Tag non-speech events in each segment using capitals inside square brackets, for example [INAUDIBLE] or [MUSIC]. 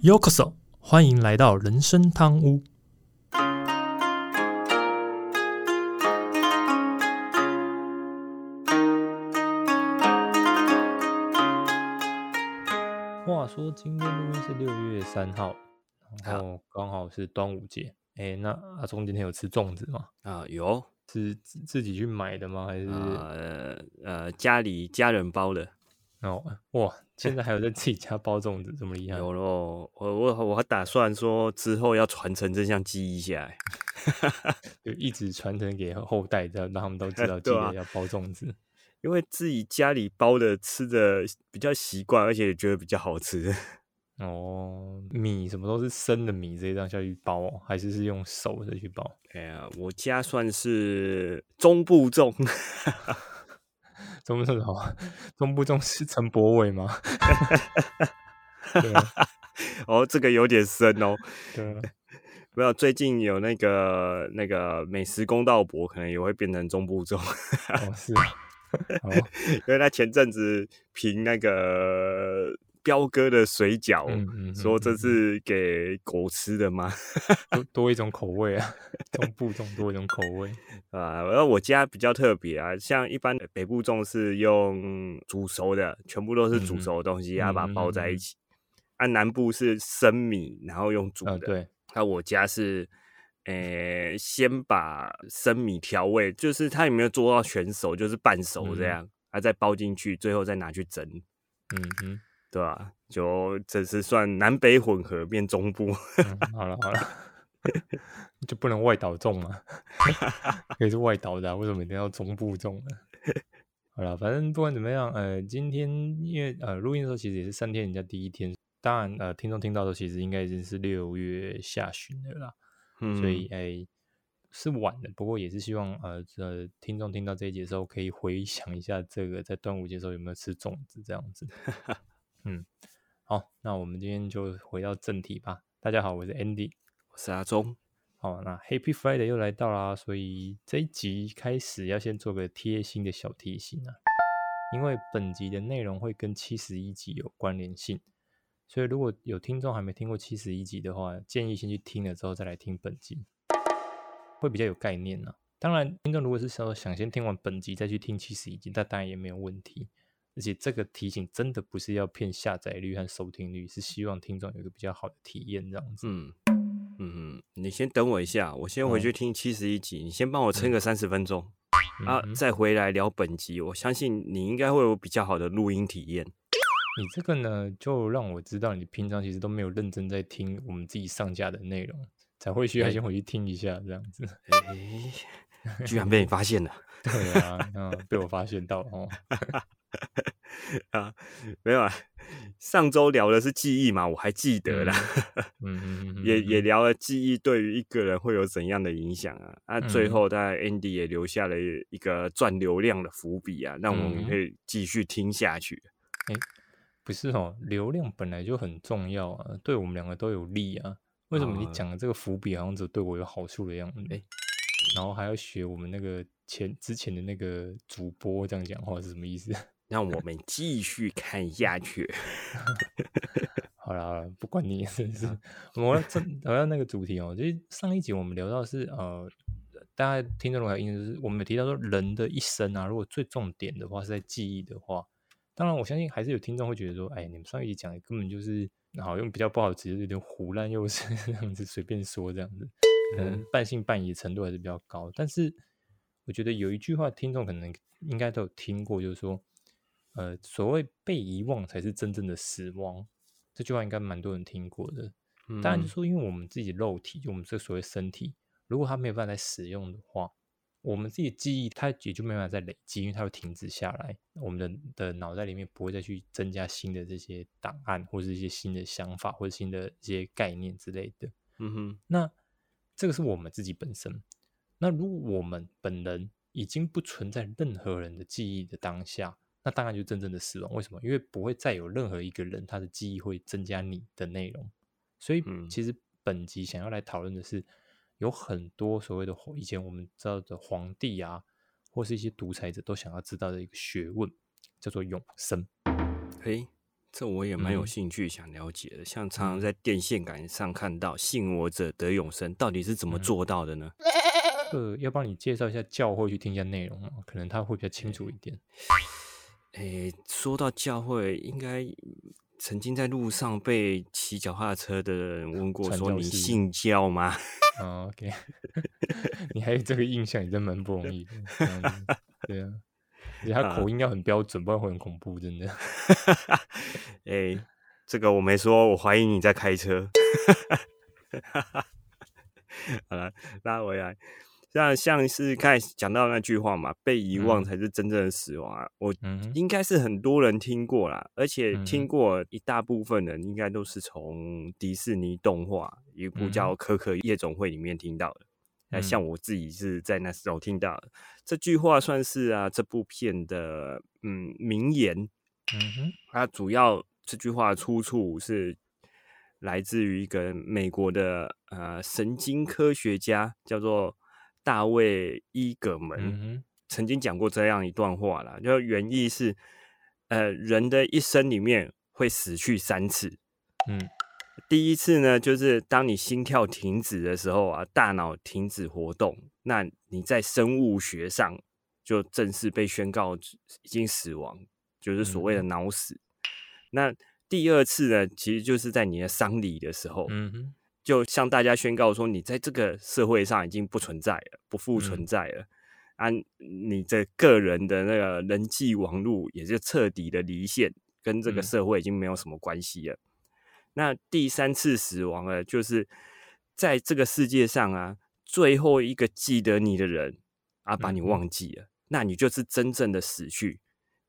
Yokoso，欢迎来到人生汤屋。话说今天录音是六月三号，然后刚好是端午节。哎，那阿忠今天有吃粽子吗？啊，有，是自自己去买的吗？还是呃呃家里家人包的？哦，哇，现在还有在自己家包粽子，这么厉害？有喽，我我我还打算说之后要传承这项技艺下来，[LAUGHS] 就一直传承给后代，这样让他们都知道 [LAUGHS] 记得要包粽子。[LAUGHS] 因为自己家里包的吃的比较习惯，而且觉得比较好吃。哦，米什么都是生的米，直接这样下去包，还是是用手的去包？哎呀，我家算是中部种，中部种什么？中部中是陈柏伟吗？[LAUGHS] 哦，这个有点深哦。[LAUGHS] 对，没有，最近有那个那个美食公道博，可能也会变成中部中。哦，是。[LAUGHS] 因为他前阵子评那个彪哥的水饺，说这是给狗吃的吗？多 [LAUGHS] 多一种口味啊，中部种多一种口味 [LAUGHS] 啊。而我家比较特别啊，像一般的北部种是用煮熟的，全部都是煮熟的东西，然后把它包在一起。按南部是生米，然后用煮的。对，那我家是。诶，先把生米调味，就是它有没有做到全熟，就是半熟这样，啊，再包进去，最后再拿去蒸，嗯哼，对吧？就这是算南北混合变中部。好了好了，[LAUGHS] 就不能外岛种吗？[LAUGHS] 可以是外岛的，啊为什么一定要中部种呢？好了，反正不管怎么样，呃，今天因为呃录音的时候其实也是三天人家第一天，当然呃听众听到的其实应该已经是六月下旬的啦。所以哎，是晚的，不过也是希望呃，这听众听到这一节的时候，可以回想一下这个在端午节的时候有没有吃粽子这样子。[LAUGHS] 嗯，好，那我们今天就回到正题吧。大家好，我是 Andy，我是阿忠。好，那 Happy Friday 又来到啦，所以这一集开始要先做个贴心的小提醒啊，因为本集的内容会跟七十一集有关联性。所以，如果有听众还没听过七十一集的话，建议先去听了之后再来听本集，会比较有概念呢。当然，听众如果是说想先听完本集再去听七十一集，那当然也没有问题。而且这个提醒真的不是要骗下载率和收听率，是希望听众有一个比较好的体验这样子。嗯嗯嗯，你先等我一下，我先回去听七十一集，你先帮我撑个三十分钟啊，再回来聊本集。我相信你应该会有比较好的录音体验。你这个呢，就让我知道你平常其实都没有认真在听我们自己上架的内容，才会需要先回去听一下这样子。哎，[LAUGHS] 居然被你发现了！[LAUGHS] 对啊，嗯，被我发现到哦。[LAUGHS] 啊，没有啊，上周聊的是记忆嘛，我还记得啦。嗯嗯 [LAUGHS] 嗯，也也聊了记忆对于一个人会有怎样的影响啊。那最后在 Andy 也留下了一个赚流量的伏笔啊，让我们可以继续听下去。哎。不是哦，流量本来就很重要啊，对我们两个都有利啊。为什么你讲的这个伏笔好像只对我有好处的样子？哎，然后还要学我们那个前之前的那个主播这样讲话是什么意思？[LAUGHS] 让我们继续看下去。[LAUGHS] 好了好了，不管你是不是，我要这我要那个主题哦。就是上一集我们聊到是呃，大家听众如果有印象，就是我们提到说人的一生啊，如果最重点的话是在记忆的话。当然，我相信还是有听众会觉得说：“哎，你们上一集讲的根本就是，好用比较不好词，有点胡乱又是 [LAUGHS] 这样子随便说这样子，可能半信半疑程度还是比较高。”但是我觉得有一句话，听众可能应该都有听过，就是说：“呃，所谓被遗忘才是真正的死亡。”这句话应该蛮多人听过的。当然，就说因为我们自己肉体，就我们这所谓身体，如果它没有办法再使用的话。我们自己的记忆，它也就没办法再累积，因为它会停止下来。我们的的脑袋里面不会再去增加新的这些档案，或者一些新的想法，或者新的一些概念之类的。嗯哼，那这个是我们自己本身。那如果我们本人已经不存在任何人的记忆的当下，那当然就真正的死亡。为什么？因为不会再有任何一个人他的记忆会增加你的内容。所以，其实本集想要来讨论的是。有很多所谓的以前我们知道的皇帝啊，或是一些独裁者都想要知道的一个学问，叫做永生。嘿，这我也蛮有兴趣想了解的。像常常在电线杆上看到“信我者得永生”，到底是怎么做到的呢？呃，要帮你介绍一下教会，去听一下内容可能他会比较清楚一点。诶，说到教会，应该曾经在路上被骑脚踏车的人问过，说你信教吗？哦，OK，[LAUGHS] 你还有这个印象，也真蛮不容易的。对啊，而且他口音要很标准，不然会很恐怖，真的。[LAUGHS] 哎，这个我没说，我怀疑你在开车。[LAUGHS] 好了，拉回来。像像是刚才讲到那句话嘛，被遗忘才是真正的死亡啊！我应该是很多人听过啦，而且听过一大部分人应该都是从迪士尼动画一部叫《可可夜总会》里面听到的。那像我自己是在那时候听到的这句话，算是啊这部片的嗯名言。嗯哼，它主要这句话出处是来自于一个美国的呃神经科学家，叫做。大卫伊格门曾经讲过这样一段话啦，就原意是，呃，人的一生里面会死去三次。嗯，第一次呢，就是当你心跳停止的时候啊，大脑停止活动，那你在生物学上就正式被宣告已经死亡，就是所谓的脑死。那第二次呢，其实就是在你的丧礼的时候。嗯哼。就向大家宣告说，你在这个社会上已经不存在了，不复存在了啊！你的个人的那个人际网络也就彻底的离线，跟这个社会已经没有什么关系了。那第三次死亡了，就是在这个世界上啊，最后一个记得你的人啊，把你忘记了，那你就是真正的死去，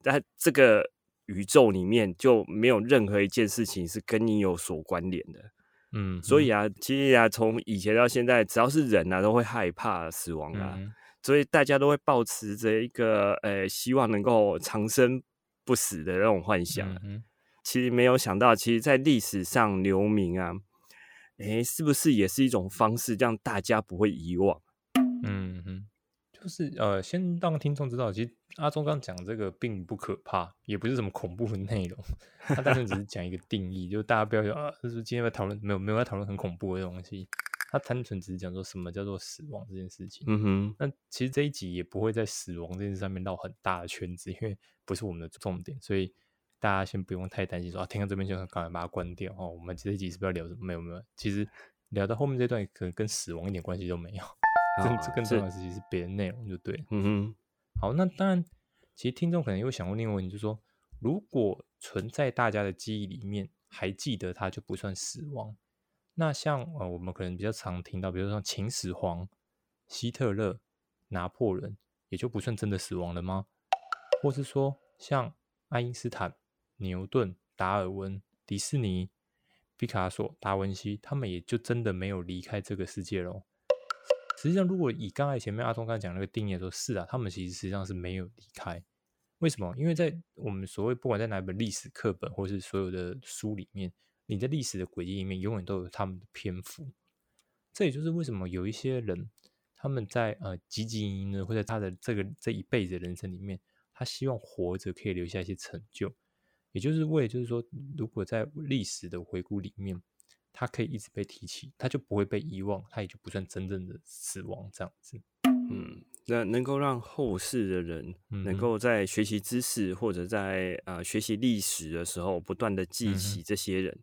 在这个宇宙里面就没有任何一件事情是跟你有所关联的。嗯，所以啊，其实啊，从以前到现在，只要是人啊，都会害怕死亡啊，所以大家都会保持着一个呃，希望能够长生不死的那种幻想。其实没有想到，其实，在历史上留名啊，哎，是不是也是一种方式，让大家不会遗忘？嗯哼。就是呃，先让听众知道，其实阿忠刚讲这个并不可怕，也不是什么恐怖的内容，他单纯只是讲一个定义，就大家不要说啊，就是今天在讨论没有没有在讨论很恐怖的东西，他单纯只是讲说什么叫做死亡这件事情。嗯哼，那其实这一集也不会在死亡这件事上面绕很大的圈子，因为不是我们的重点，所以大家先不用太担心说啊，听到这边就赶快把它关掉哦。我们这一集是不是要聊什么？没有没有，其实聊到后面这段可能跟死亡一点关系都没有。更更重要的事情是别的内容，就对。嗯哼，好，那当然，其实听众可能又想问另外一个问题，就是说，如果存在大家的记忆里面，还记得它就不算死亡。那像呃，我们可能比较常听到，比如说像秦始皇、希特勒、拿破仑，也就不算真的死亡了吗？或是说，像爱因斯坦、牛顿、达尔文、迪士尼、毕卡索、达文西，他们也就真的没有离开这个世界喽？实际上，如果以刚才前面阿通刚才讲那个定义说，是啊，他们其实实际上是没有离开。为什么？因为在我们所谓不管在哪本历史课本或是所有的书里面，你在历史的轨迹里面永远都有他们的篇幅。这也就是为什么有一些人他们在呃汲汲营营的，或者他的这个这一辈子的人生里面，他希望活着可以留下一些成就，也就是为就是说，如果在历史的回顾里面。它可以一直被提起，它就不会被遗忘，它也就不算真正的死亡这样子。嗯，那能够让后世的人能够在学习知识或者在呃学习历史的时候，不断的记起这些人，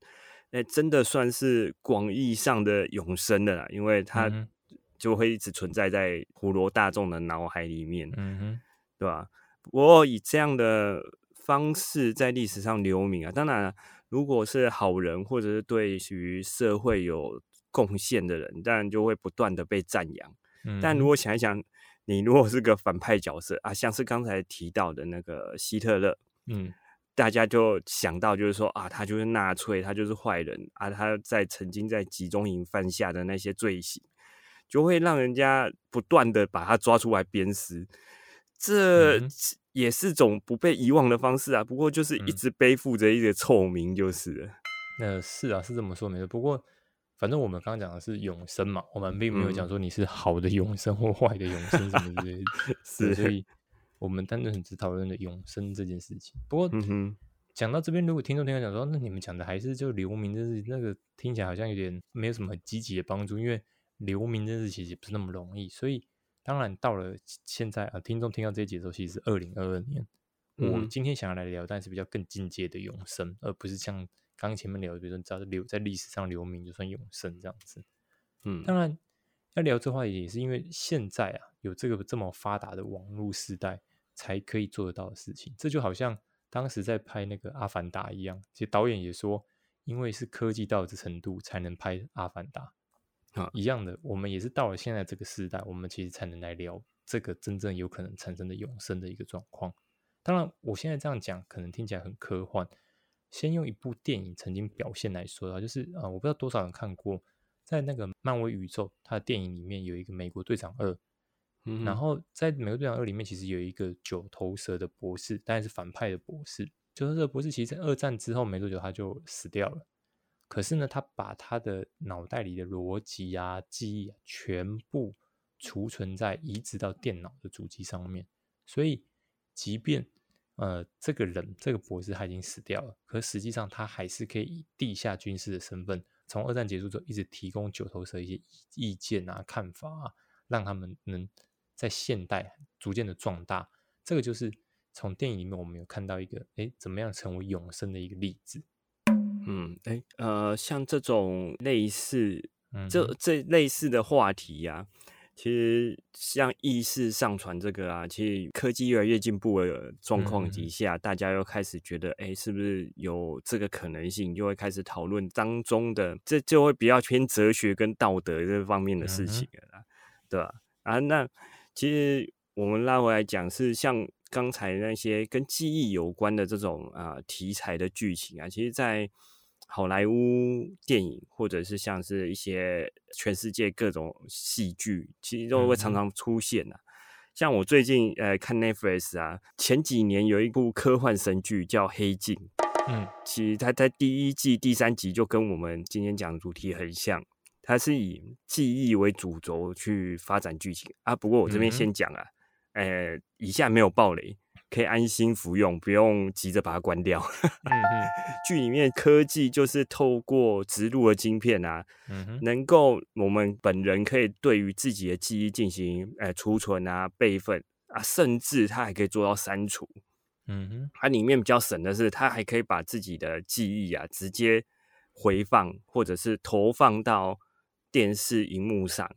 那，真的算是广义上的永生的啦，因为它就会一直存在在普罗大众的脑海里面，嗯哼，对吧？不过以这样的方式在历史上留名啊，当然。如果是好人，或者是对于社会有贡献的人，当然就会不断的被赞扬。但如果想一想，你如果是个反派角色啊，像是刚才提到的那个希特勒，嗯，大家就想到就是说啊，他就是纳粹，他就是坏人啊，他在曾经在集中营犯下的那些罪行，就会让人家不断的把他抓出来鞭尸。这也是种不被遗忘的方式啊，不过就是一直背负着一个臭名，就是了。呃，是啊，是这么说没错。不过，反正我们刚刚讲的是永生嘛，我们并没有讲说你是好的永生或坏的永生什么之类的。[LAUGHS] 是，所以我们单纯只讨论了永生这件事情。不过嗯，讲到这边，如果听众听到讲说，那你们讲的还是就流民这事，那个听起来好像有点没有什么很积极的帮助，因为流民这事其实不是那么容易。所以，当然到了现在啊，听众听到这节奏，其实是二零二二年。我今天想要来聊，但是比较更进阶的永生，而不是像刚前面聊的，比如说你知道留在历史上留名就算永生这样子。嗯，当然要聊这话也是因为现在啊，有这个这么发达的网络时代才可以做得到的事情。这就好像。当时在拍那个《阿凡达》一样，其实导演也说，因为是科技到这程度才能拍《阿凡达》啊，一样的，我们也是到了现在这个时代，我们其实才能来聊这个真正有可能产生的永生的一个状况。当然，我现在这样讲可能听起来很科幻。先用一部电影曾经表现来说的话，就是啊，我不知道多少人看过，在那个漫威宇宙，它的电影里面有一个美国队长二。然后在《美国队长二》里面，其实有一个九头蛇的博士，当然是反派的博士。九头蛇博士其实，在二战之后没多久他就死掉了。可是呢，他把他的脑袋里的逻辑啊、记忆啊，全部储存在移植到电脑的主机上面。所以，即便呃这个人这个博士他已经死掉了，可实际上他还是可以以地下军事的身份，从二战结束之后一直提供九头蛇一些意见啊、看法啊，让他们能。在现代逐渐的壮大，这个就是从电影里面我们有看到一个，哎，怎么样成为永生的一个例子。嗯，哎，呃，像这种类似，这这类似的话题呀，其实像意识上传这个啊，其实科技越来越进步的状况底下，大家又开始觉得，哎，是不是有这个可能性，就会开始讨论当中的，这就会比较偏哲学跟道德这方面的事情了，对吧？啊，那。其实我们拉回来讲，是像刚才那些跟记忆有关的这种啊题材的剧情啊，其实，在好莱坞电影或者是像是一些全世界各种戏剧，其实都会常常出现呐。像我最近呃看 Netflix 啊，前几年有一部科幻神剧叫《黑镜》，嗯，其实它在第一季第三集就跟我们今天讲的主题很像。它是以记忆为主轴去发展剧情啊，不过我这边先讲啊，呃，以下没有暴雷，可以安心服用，不用急着把它关掉。[LAUGHS] 剧里面科技就是透过植入的晶片啊，能够我们本人可以对于自己的记忆进行呃储存啊、备份啊，甚至它还可以做到删除。嗯哼，它里面比较省的是，它还可以把自己的记忆啊直接回放或者是投放到。电视荧幕上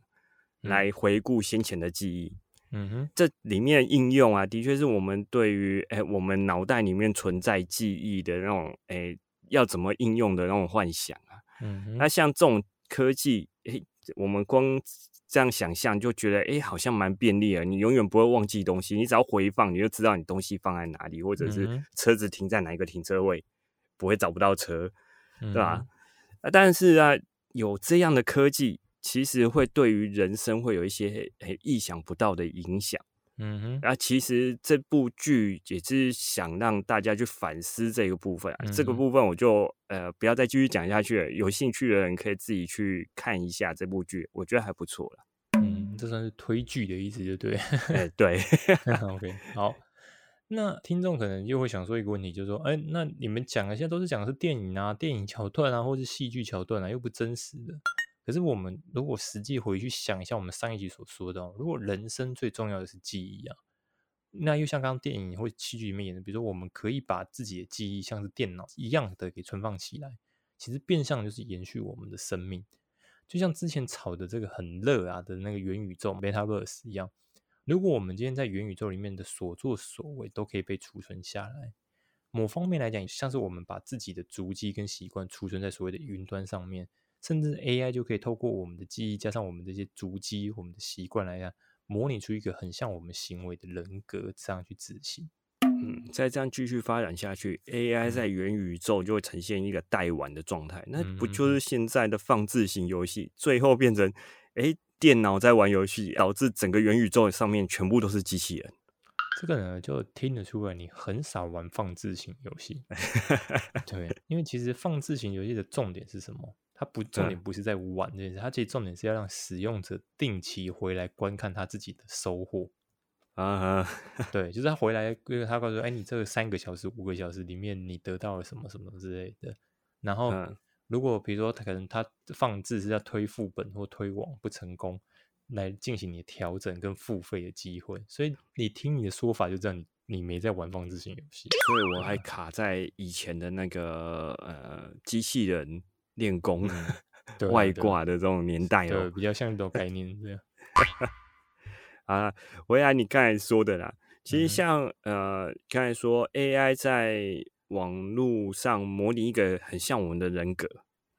来回顾先前的记忆，嗯哼，这里面应用啊，的确是我们对于哎，我们脑袋里面存在记忆的那种哎，要怎么应用的那种幻想啊。嗯哼，那像这种科技，哎，我们光这样想象就觉得哎，好像蛮便利啊。你永远不会忘记东西，你只要回放，你就知道你东西放在哪里，或者是车子停在哪一个停车位，不会找不到车，对吧？啊，但是啊。有这样的科技，其实会对于人生会有一些很意想不到的影响。嗯哼，啊，其实这部剧也是想让大家去反思这个部分。这个部分我就呃不要再继续讲下去了。有兴趣的人可以自己去看一下这部剧，我觉得还不错了。嗯，这算是推剧的意思，就对。哎，对。[LAUGHS] [LAUGHS] OK，好。那听众可能又会想说一个问题，就是说，哎，那你们讲的现在都是讲的是电影啊、电影桥段啊，或是戏剧桥段啊，又不真实的。可是我们如果实际回去想一下，我们上一集所说的，如果人生最重要的是记忆啊，那又像刚刚电影或戏剧里面演的，比如说我们可以把自己的记忆像是电脑一样的给存放起来，其实变相就是延续我们的生命，就像之前炒的这个很热啊的那个元宇宙 （Metaverse） 一样。如果我们今天在元宇宙里面的所作所为都可以被储存下来，某方面来讲，像是我们把自己的足迹跟习惯储存在所谓的云端上面，甚至 AI 就可以透过我们的记忆加上我们这些足迹、我们的习惯来呀，模拟出一个很像我们行为的人格，这样去执行。嗯，再这样继续发展下去，AI 在元宇宙就会呈现一个代玩的状态，那不就是现在的放置型游戏，最后变成哎？电脑在玩游戏，导致整个元宇宙上面全部都是机器人。这个呢，就听得出来你很少玩放置型游戏。[LAUGHS] 对，因为其实放置型游戏的重点是什么？它不重点不是在玩这件事，它其实重点是要让使用者定期回来观看他自己的收获。啊，[LAUGHS] 对，就是他回来，他告诉说，哎，你这个三个小时、五个小时里面，你得到了什么什么之类的。然后，如果比如说他可能他放置是要推副本或推广不成功，来进行你调整跟付费的机会。所以你听你的说法，就知道你你没在玩放置型游戏。所以我还卡在以前的那个呃机器人练功 [LAUGHS] 外挂的这种年代哦，比较像这种概念这样。啊，[LAUGHS] 回来，你刚才说的啦，其实像呃，刚才说 AI 在网络上模拟一个很像我们的人格，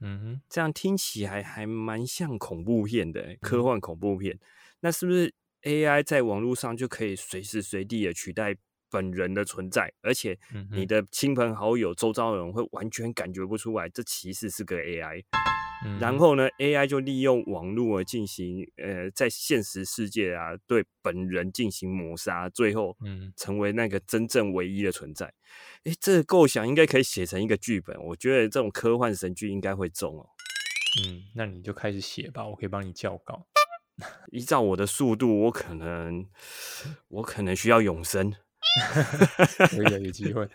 嗯哼，这样听起来还蛮像恐怖片的科幻恐怖片。那是不是 AI 在网络上就可以随时随地的取代本人的存在，而且你的亲朋好友、周遭的人会完全感觉不出来，这其实是个 AI？然后呢，AI 就利用网络进行，呃，在现实世界啊，对本人进行抹杀，最后，嗯，成为那个真正唯一的存在。哎，这个构想应该可以写成一个剧本，我觉得这种科幻神剧应该会中哦。嗯，那你就开始写吧，我可以帮你校稿。[LAUGHS] 依照我的速度，我可能，我可能需要永生。[LAUGHS] 可以有机会。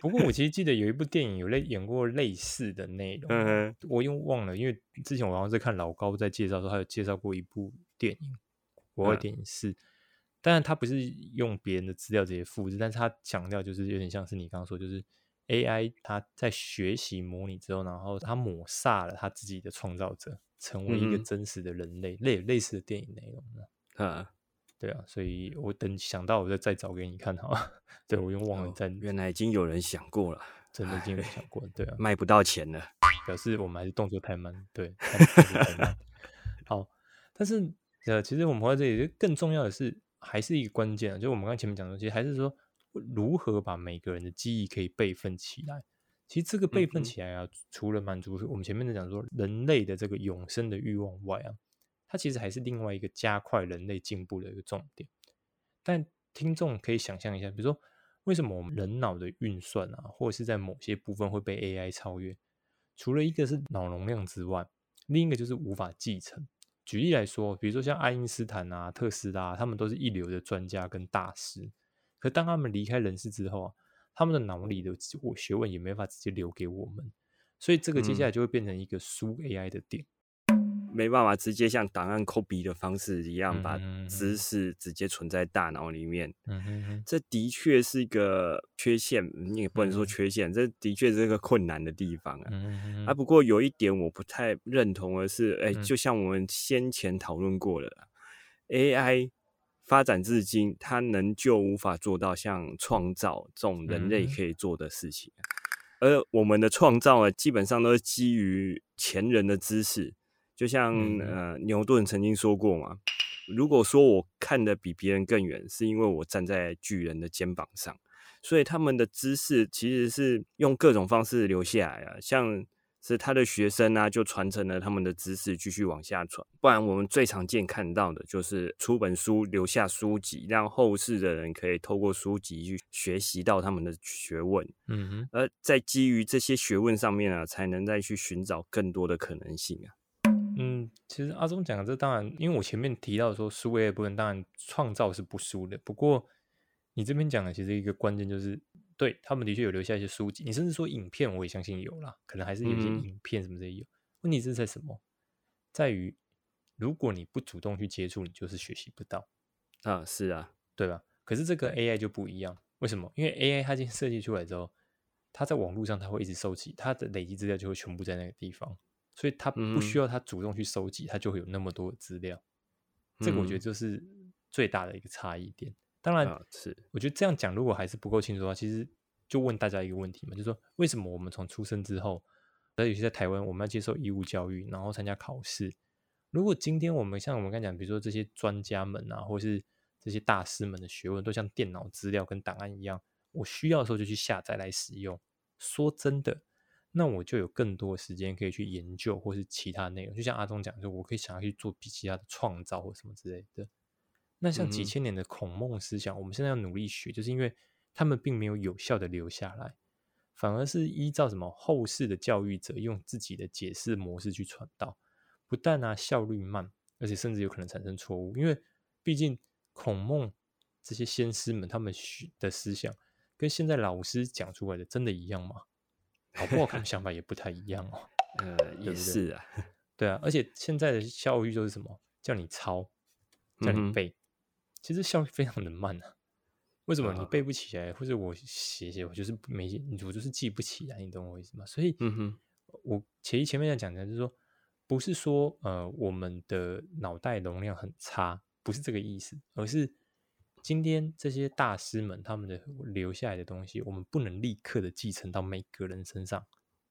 不过我其实记得有一部电影有类演过类似的内容，我又忘了，因为之前我好像在看老高在介绍的时候，他有介绍过一部电影，国外电影是，当然他不是用别人的资料直接复制，但是他强调就是有点像是你刚刚说，就是 AI 它在学习模拟之后，然后他抹杀了他自己的创造者，成为一个真实的人类，类类似的电影内容呢。对啊，所以我等想到我再再找给你看好了。对我又忘了在，原来已经有人想过了，真的已经有人想过，对啊，[LAUGHS] 卖不到钱了，表示我们还是动作太慢，对，太慢。[LAUGHS] 好，但是呃，其实我们回到这里，更重要的是还是一个关键啊，就我们刚前面讲的，其实还是说如何把每个人的记忆可以备份起来。其实这个备份起来啊，除了满足我们前面的讲说人类的这个永生的欲望外啊。它其实还是另外一个加快人类进步的一个重点，但听众可以想象一下，比如说为什么我们人脑的运算啊，或者是在某些部分会被 AI 超越？除了一个是脑容量之外，另一个就是无法继承。举例来说，比如说像爱因斯坦啊、特斯拉，他们都是一流的专家跟大师，可当他们离开人世之后啊，他们的脑里的学问也没法直接留给我们，所以这个接下来就会变成一个输 AI 的点。没办法直接像档案 copy 的方式一样把知识直接存在大脑里面，这的确是一个缺陷，你也不能说缺陷，这的确是一个困难的地方啊。啊，不。过有一点我不太认同的是，哎，就像我们先前讨论过的，AI 发展至今，它能就无法做到像创造这种人类可。以做的事情，而我们的创造呢，基本上都是基于前人的知识。就像呃牛顿曾经说过嘛，如果说我看的比别人更远，是因为我站在巨人的肩膀上，所以他们的知识其实是用各种方式留下来啊，像是他的学生啊，就传承了他们的知识继续往下传。不然我们最常见看到的就是出本书留下书籍，让后世的人可以透过书籍去学习到他们的学问，嗯哼，而在基于这些学问上面啊，才能再去寻找更多的可能性啊。嗯，其实阿忠讲的这当然，因为我前面提到说输 A 的部分，当然创造是不输的。不过你这边讲的其实一个关键就是，对他们的确有留下一些书籍，你甚至说影片，我也相信有啦，可能还是有些影片什么这些有。问题是在什么？在于如果你不主动去接触，你就是学习不到啊，是啊，对吧？可是这个 AI 就不一样，为什么？因为 AI 它已经设计出来之后，它在网络上它会一直收集，它的累积资料就会全部在那个地方。所以他不需要他主动去收集，他就会有那么多的资料。这个我觉得就是最大的一个差异点。当然，是我觉得这样讲如果还是不够清楚的话，其实就问大家一个问题嘛，就是说为什么我们从出生之后，尤其在台湾，我们要接受义务教育，然后参加考试。如果今天我们像我们刚讲，比如说这些专家们啊，或是这些大师们的学问，都像电脑资料跟档案一样，我需要的时候就去下载来使用。说真的。那我就有更多的时间可以去研究，或是其他内容。就像阿忠讲，就我可以想要去做比其他的创造或什么之类的。那像几千年的孔孟思想，我们现在要努力学，就是因为他们并没有有效的留下来，反而是依照什么后世的教育者用自己的解释模式去传道，不但啊效率慢，而且甚至有可能产生错误。因为毕竟孔孟这些先师们他们学的思想，跟现在老师讲出来的真的一样吗？好不好？他们想法也不太一样哦。[LAUGHS] 呃，也是啊，[LAUGHS] 对啊，而且现在的教育就是什么，叫你抄，叫你背，其实效率非常的慢啊。为什么你背不起来，或者我写写我就是没，我就是记不起来，你懂我意思吗？所以，嗯哼，我前前面在讲的就是说，不是说呃我们的脑袋容量很差，不是这个意思，而是今天这些大师们他们的留下来的东西，我们不能立刻的继承到每个人身上。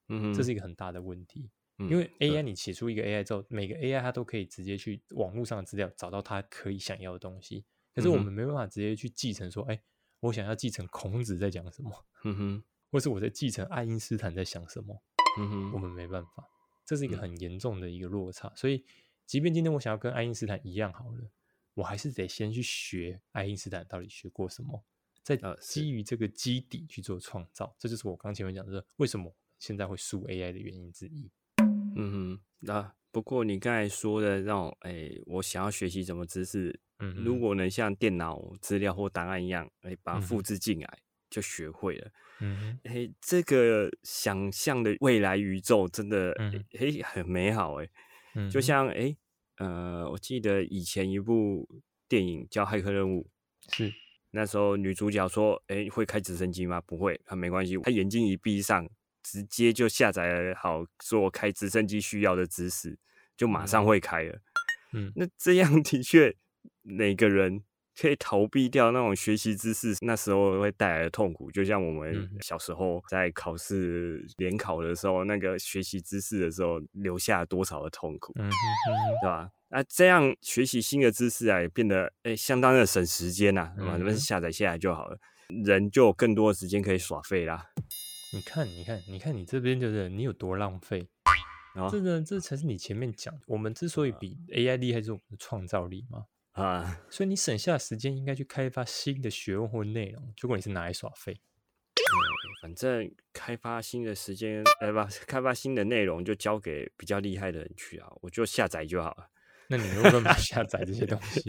嗯，这是一个很大的问题，因为 AI 你写出一个 AI 之后，每个 AI 它都可以直接去网络上的资料找到它可以想要的东西，可是我们没办法直接去继承说，哎，我想要继承孔子在讲什么，嗯哼，或是我在继承爱因斯坦在想什么，嗯哼，我们没办法，这是一个很严重的一个落差，所以即便今天我想要跟爱因斯坦一样好了，我还是得先去学爱因斯坦到底学过什么，再基于这个基底去做创造，这就是我刚前面讲的为什么。现在会输 AI 的原因之一。嗯哼，那不过你刚才说的那种，哎，我想要学习什么知识，嗯，如果能像电脑资料或档案一样，哎，把它复制进来就学会了。嗯哼，哎，这个想象的未来宇宙真的，哎，很美好哎。嗯，就像哎，呃，我记得以前一部电影叫《骇客任务》，是那时候女主角说，哎，会开直升机吗？不会，啊，没关系，她眼睛一闭上。直接就下载好做开直升机需要的知识，就马上会开了。嗯，那这样的确，每个人可以逃避掉那种学习知识那时候会带来的痛苦。就像我们小时候在考试联考的时候，那个学习知识的时候留下多少的痛苦，嗯对吧？那这样学习新的知识啊，也变得哎相当的省时间呐，对吧？们下载下来就好了，人就有更多的时间可以耍废啦。你看，你看，你看，你这边就是你有多浪费，这个这才是你前面讲，我们之所以比 AI 厉害，是我们的创造力嘛啊，所以你省下时间应该去开发新的学问或内容，结果你是拿来耍废。反正开发新的时间，呃不，开发新的内容就交给比较厉害的人去啊，我就下载就好了。那你又干嘛下载这些东西？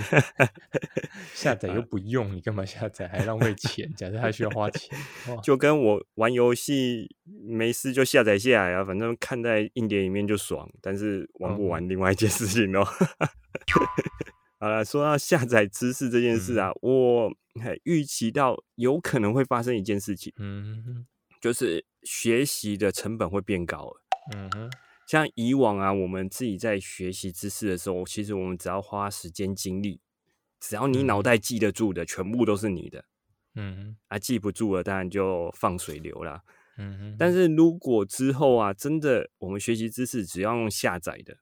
[LAUGHS] 下载又不用，你干嘛下载？还浪费钱？假设还需要花钱，就跟我玩游戏没事就下载下来啊，反正看在硬碟里面就爽。但是玩不玩另外一件事情哦。[LAUGHS] 好了，说到下载知识这件事啊，我预期到有可能会发生一件事情，嗯，就是学习的成本会变高了。嗯哼。像以往啊，我们自己在学习知识的时候，其实我们只要花时间精力，只要你脑袋记得住的，全部都是你的。嗯哼，啊，记不住了，当然就放水流了。嗯哼。但是如果之后啊，真的我们学习知识只要用下载的，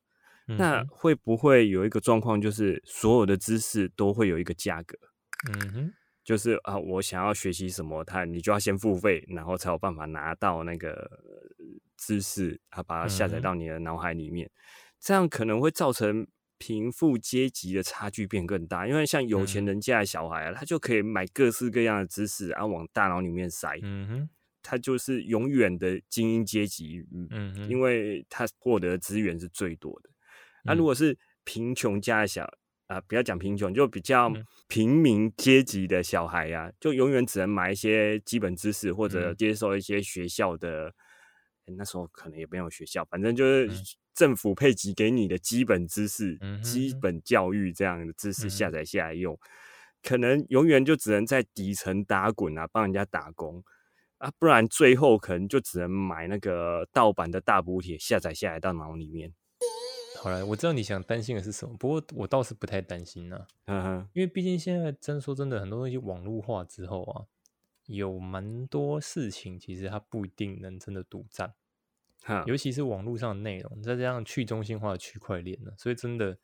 那会不会有一个状况，就是所有的知识都会有一个价格？嗯哼。就是啊，我想要学习什么，它你就要先付费，然后才有办法拿到那个。知识，啊，把它下载到你的脑海里面，这样可能会造成贫富阶级的差距变更大。因为像有钱人家的小孩啊，他就可以买各式各样的知识，然后往大脑里面塞。嗯哼，他就是永远的精英阶级。嗯哼，因为他获得资源是最多的。那如果是贫穷家的小啊，不要讲贫穷，就比较平民阶级的小孩呀，就永远只能买一些基本知识，或者接受一些学校的。那时候可能也没有学校，反正就是政府配给给你的基本知识、基本教育这样的知识下载下来用，可能永远就只能在底层打滚啊，帮人家打工。啊，不然最后可能就只能买那个盗版的大补帖下载下来到脑里面。好了，我知道你想担心的是什么，不过我倒是不太担心呐。嗯哼，因为毕竟现在真说真的，很多东西网络化之后啊。有蛮多事情，其实它不一定能真的独占，尤其是网络上的内容，再加上去中心化的区块链呢，所以真的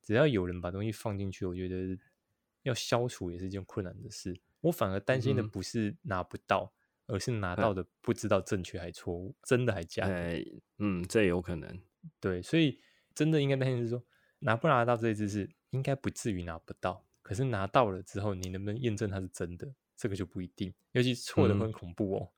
只要有人把东西放进去，我觉得要消除也是一件困难的事。我反而担心的不是拿不到，而是拿到的不知道正确还错误，真的还假的。嗯，这有可能。对，所以真的应该担心是说，拿不拿到这些知识，应该不至于拿不到，可是拿到了之后，你能不能验证它是真的？这个就不一定，尤其错的很恐怖哦，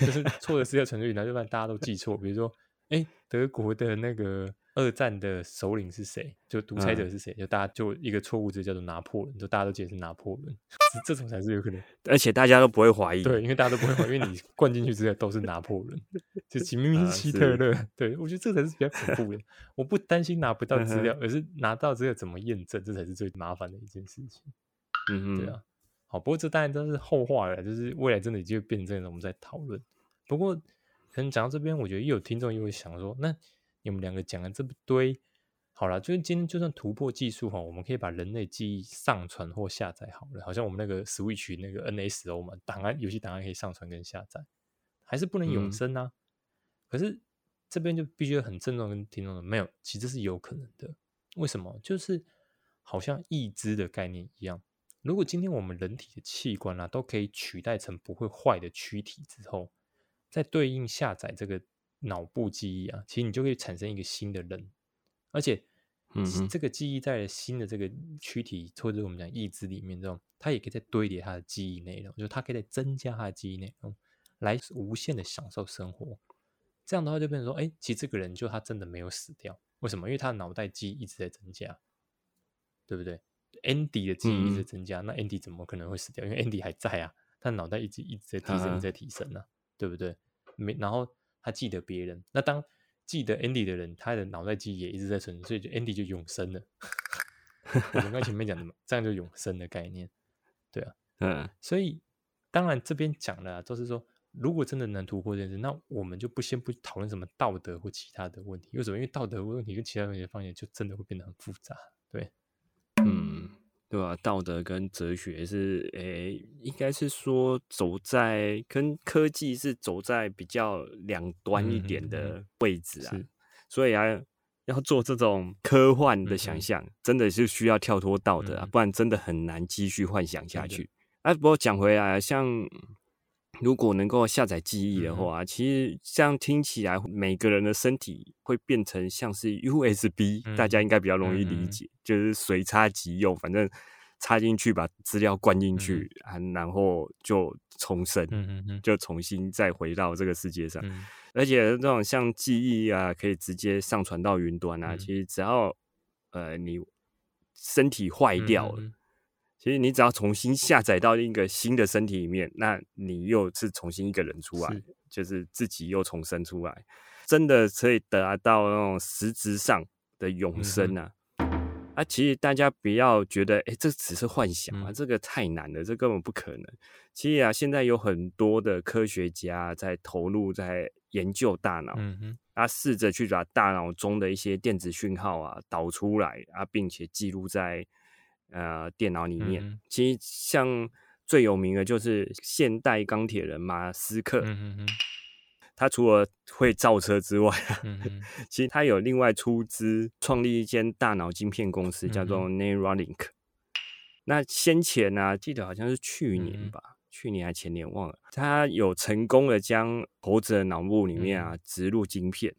就是错的资料传出去，然后就让大家都记错。比如说，哎，德国的那个二战的首领是谁？就独裁者是谁？就大家就一个错误字叫做拿破仑，就大家都解释拿破仑，这种才是有可能，[LAUGHS] 而且大家都不会怀疑。对，因为大家都不会怀疑，因为你灌进去之后都是拿破仑，[LAUGHS] 就明明是希特勒。对我觉得这才是比较恐怖的。[LAUGHS] 我不担心拿不到资料，而是拿到资料怎么验证，这才是最麻烦的一件事情。嗯对啊。好，不过这当然都是后话了，就是未来真的就变成这样，我们在讨论。不过可能讲到这边，我觉得又有听众又会想说，那你们两个讲了这么堆，好了，就是今天就算突破技术哈，我们可以把人类记忆上传或下载好了，好像我们那个 Switch 那个 NSO 嘛，档案游戏档案可以上传跟下载，还是不能永生啊？可是这边就必须很郑重跟听众说，没有，其实是有可能的。为什么？就是好像义肢的概念一样。如果今天我们人体的器官啊都可以取代成不会坏的躯体之后，再对应下载这个脑部记忆啊，其实你就可以产生一个新的人，而且，嗯，这个记忆在新的这个躯体或者我们讲意志里面，这种它也可以再堆叠它的记忆内容，就是它可以再增加它的记忆内容，来无限的享受生活。这样的话就变成说，哎，其实这个人就他真的没有死掉，为什么？因为他的脑袋记忆一直在增加，对不对？Andy 的记忆一直增加，那 Andy 怎么可能会死掉？因为 Andy 还在啊，他脑袋一直一直在提升，一直在提升呢，对不对？没，然后他记得别人，那当记得 Andy 的人，他的脑袋记忆也一直在存，所以就 Andy 就永生了。[LAUGHS] 我们刚前面讲的嘛，这样就永生的概念，对啊，[LAUGHS] 嗯，所以当然这边讲的都是说，如果真的能突破这件事，那我们就不先不讨论什么道德或其他的问题，为什么？因为道德问题跟其他问题的方向就真的会变得很复杂，对。嗯，对吧？道德跟哲学是，诶，应该是说走在跟科技是走在比较两端一点的位置啊，所以啊，要做这种科幻的想象，真的是需要跳脱道德啊，不然真的很难继续幻想下去。哎，不过讲回来，像。如果能够下载记忆的话，其实这样听起来，每个人的身体会变成像是 USB，大家应该比较容易理解，就是随插即用，反正插进去把资料灌进去啊，然后就重生，就重新再回到这个世界上。而且这种像记忆啊，可以直接上传到云端啊，其实只要呃你身体坏掉了。其实你只要重新下载到一个新的身体里面，那你又是重新一个人出来，就是自己又重生出来，真的可以得到那种实质上的永生啊！啊，其实大家不要觉得，哎，这只是幻想啊，这个太难了，这根本不可能。其实啊，现在有很多的科学家在投入在研究大脑，啊，试着去把大脑中的一些电子讯号啊导出来啊，并且记录在。呃，电脑里面其实像最有名的就是现代钢铁人马斯克，他除了会造车之外，[LAUGHS] 其实他有另外出资创立一间大脑晶片公司，叫做 Neuralink。那先前呢，记得好像是去年吧，去年还前年忘了，他有成功的将猴子的脑部里面啊植入晶片。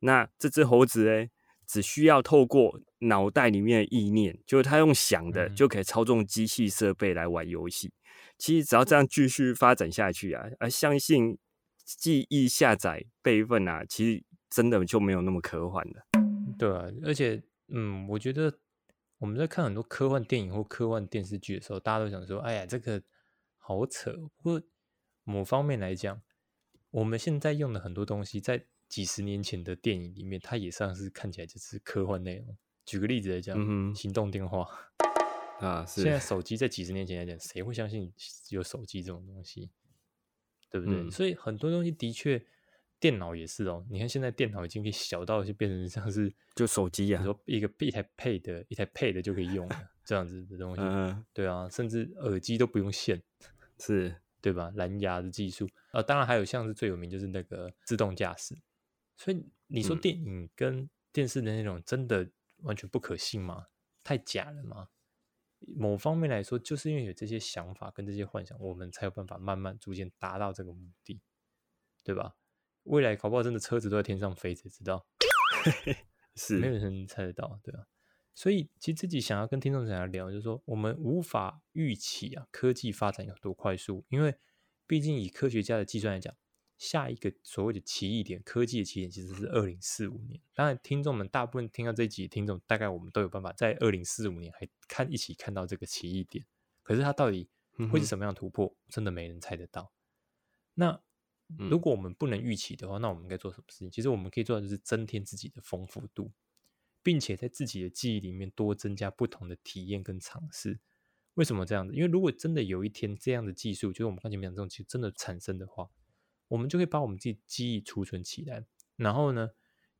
那这只猴子呢？只需要透过脑袋里面的意念，就是他用想的就可以操纵机器设备来玩游戏。其实只要这样继续发展下去啊，而相信记忆下载备份啊，其实真的就没有那么科幻了。对啊，而且嗯，我觉得我们在看很多科幻电影或科幻电视剧的时候，大家都想说：“哎呀，这个好扯。”不过某方面来讲，我们现在用的很多东西在。几十年前的电影里面，它也算是看起来就是科幻内容。举个例子来讲，行动电话 [LAUGHS] 啊，[LAUGHS] 现在手机在几十年前来讲，谁会相信有手机这种东西？对不对？所以很多东西的确，电脑也是哦。你看现在电脑已经可以小到就变成像是就手机啊，说一个一台配的一台配的就可以用了 [LAUGHS] 这样子的东西。嗯，对啊，甚至耳机都不用线，是对吧？蓝牙的技术啊，当然还有像是最有名就是那个自动驾驶。所以你说电影跟电视的那种真的完全不可信吗？太假了吗？某方面来说，就是因为有这些想法跟这些幻想，我们才有办法慢慢逐渐达到这个目的，对吧？未来搞不好真的车子都在天上飞，谁知道？[LAUGHS] 是没有人猜得到，对吧？所以其实自己想要跟听众想要聊，就是说我们无法预期啊，科技发展有多快速，因为毕竟以科学家的计算来讲。下一个所谓的奇异点，科技的起点其实是二零四五年。当然，听众们大部分听到这一集，听众大概我们都有办法在二零四五年还看一起看到这个奇异点。可是它到底会是什么样的突破，真的没人猜得到。那如果我们不能预期的话，那我们应该做什么事情？其实我们可以做的就是增添自己的丰富度，并且在自己的记忆里面多增加不同的体验跟尝试。为什么这样子？因为如果真的有一天这样的技术，就是我们刚才讲这种，其实真的产生的话，我们就可以把我们自己记忆储存起来，然后呢，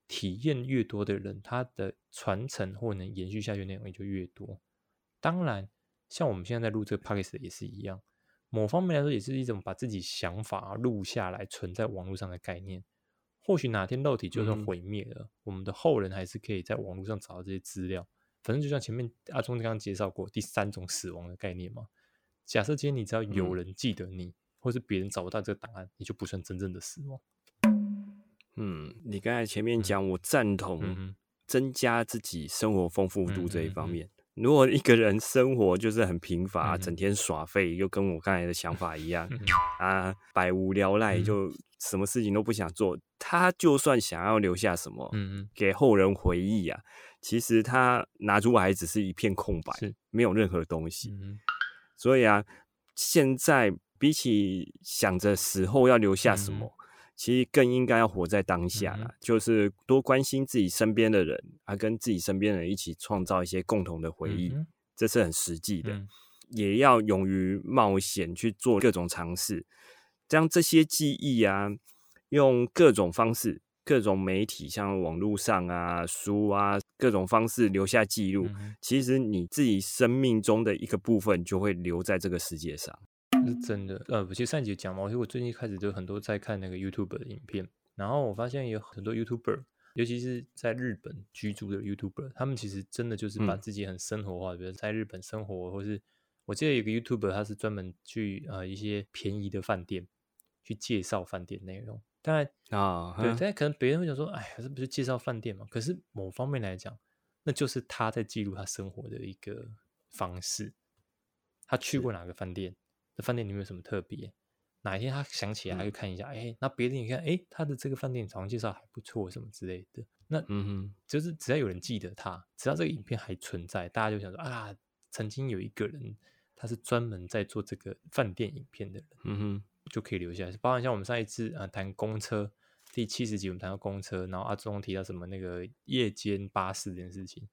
体验越多的人，他的传承或能延续下去内容也就越多。当然，像我们现在在录这个 podcast 也是一样，某方面来说也是一种把自己想法录下来存在网络上的概念。或许哪天肉体就算毁灭了，我们的后人还是可以在网络上找到这些资料。反正就像前面阿忠刚刚介绍过第三种死亡的概念嘛。假设今天你只要有人记得你，或是别人找不到这个答案，你就不算真正的死亡。嗯，你刚才前面讲，我赞同增加自己生活丰富度这一方面。如果一个人生活就是很贫乏，整天耍废，又跟我刚才的想 [LAUGHS] 法一样啊，百无聊赖，就什么事情都不想做，他就算想要留下什么，嗯给后人回忆啊。其实他拿出来只是一片空白，没有任何东西。所以啊，现在比起想着死后要留下什么，其实更应该要活在当下啦。就是多关心自己身边的人，啊，跟自己身边的人一起创造一些共同的回忆，这是很实际的。也要勇于冒险去做各种尝试，将这些记忆啊，用各种方式。各种媒体，像网络上啊、书啊，各种方式留下记录。其实你自己生命中的一个部分，就会留在这个世界上。是真的。呃，其实上一集讲嘛，其实我最近开始就很多在看那个 YouTube 的影片，然后我发现有很多 YouTuber，尤其是在日本居住的 YouTuber，他们其实真的就是把自己很生活化，比如在日本生活，或是我记得有个 YouTuber，他是专门去呃一些便宜的饭店去介绍饭店内容。当然啊，对，但可能别人会想说，哎，这不是介绍饭店嘛？可是某方面来讲，那就是他在记录他生活的一个方式。他去过哪个饭店？这饭店里面有什么特别？哪一天他想起来，他就看一下。哎，那别人一看，哎，他的这个饭店好像介绍还不错，什么之类的。那嗯哼，就是只要有人记得他，只要这个影片还存在，大家就想说啊，曾经有一个人，他是专门在做这个饭店影片的人。嗯哼。就可以留下来，包含像我们上一次啊谈公车第七十集，我们谈到公车，然后阿忠提到什么那个夜间巴士这件事情。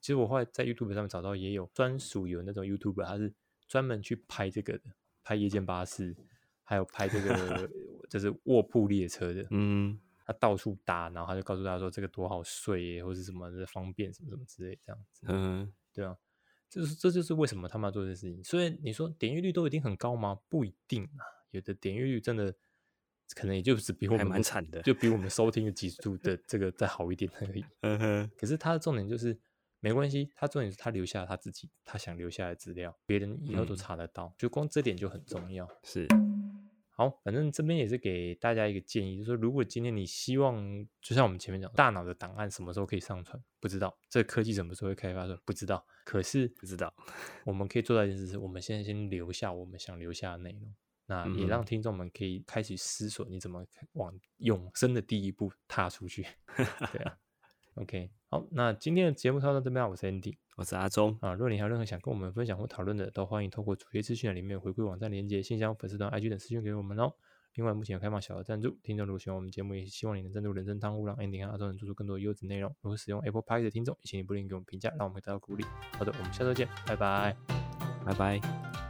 其实我后来在 YouTube 上面找到也有专属有那种 YouTuber，他是专门去拍这个的，拍夜间巴士，还有拍这个 [LAUGHS] 就是卧铺列车的。嗯，他到处搭，然后他就告诉大家说这个多好睡，或者什么的方便什么什么之类这样子。嗯，对啊，就是这就是为什么他们要做这件事情。所以你说点阅率都一定很高吗？不一定啊。有的点阅率真的可能也就是比我们蛮惨的，就比我们收听的集数的这个再好一点而已。[LAUGHS] 嗯哼。可是他的重点就是没关系，他重点是他留下他自己他想留下的资料，别人以后都查得到，就光这点就很重要。是。好，反正这边也是给大家一个建议，就是说如果今天你希望，就像我们前面讲，大脑的档案什么时候可以上传，不知道；这科技什么时候会开发出来，不知道。可是不知道，[LAUGHS] 我们可以做到一件事，是我们现在先留下我们想留下的内容。那也让听众们可以开始思索，你怎么往永生的第一步踏出去？[LAUGHS] 对啊，OK，好，那今天的节目到这边，我是 Andy，我是阿忠啊。如果你还有任何想跟我们分享或讨论的，都欢迎透过主页资讯里面回归网站连接、信箱、粉丝团、IG 等私讯给我们哦。另外，目前有开放小额赞助，听众如果喜欢我们节目，也希望你能赞助人生汤屋，让 Andy 和阿忠能做出更多优质内容。如果使用 Apple Pay 的听众，也请你不吝给我们评价，让我们得到鼓励。好的，我们下周见，拜拜，拜拜。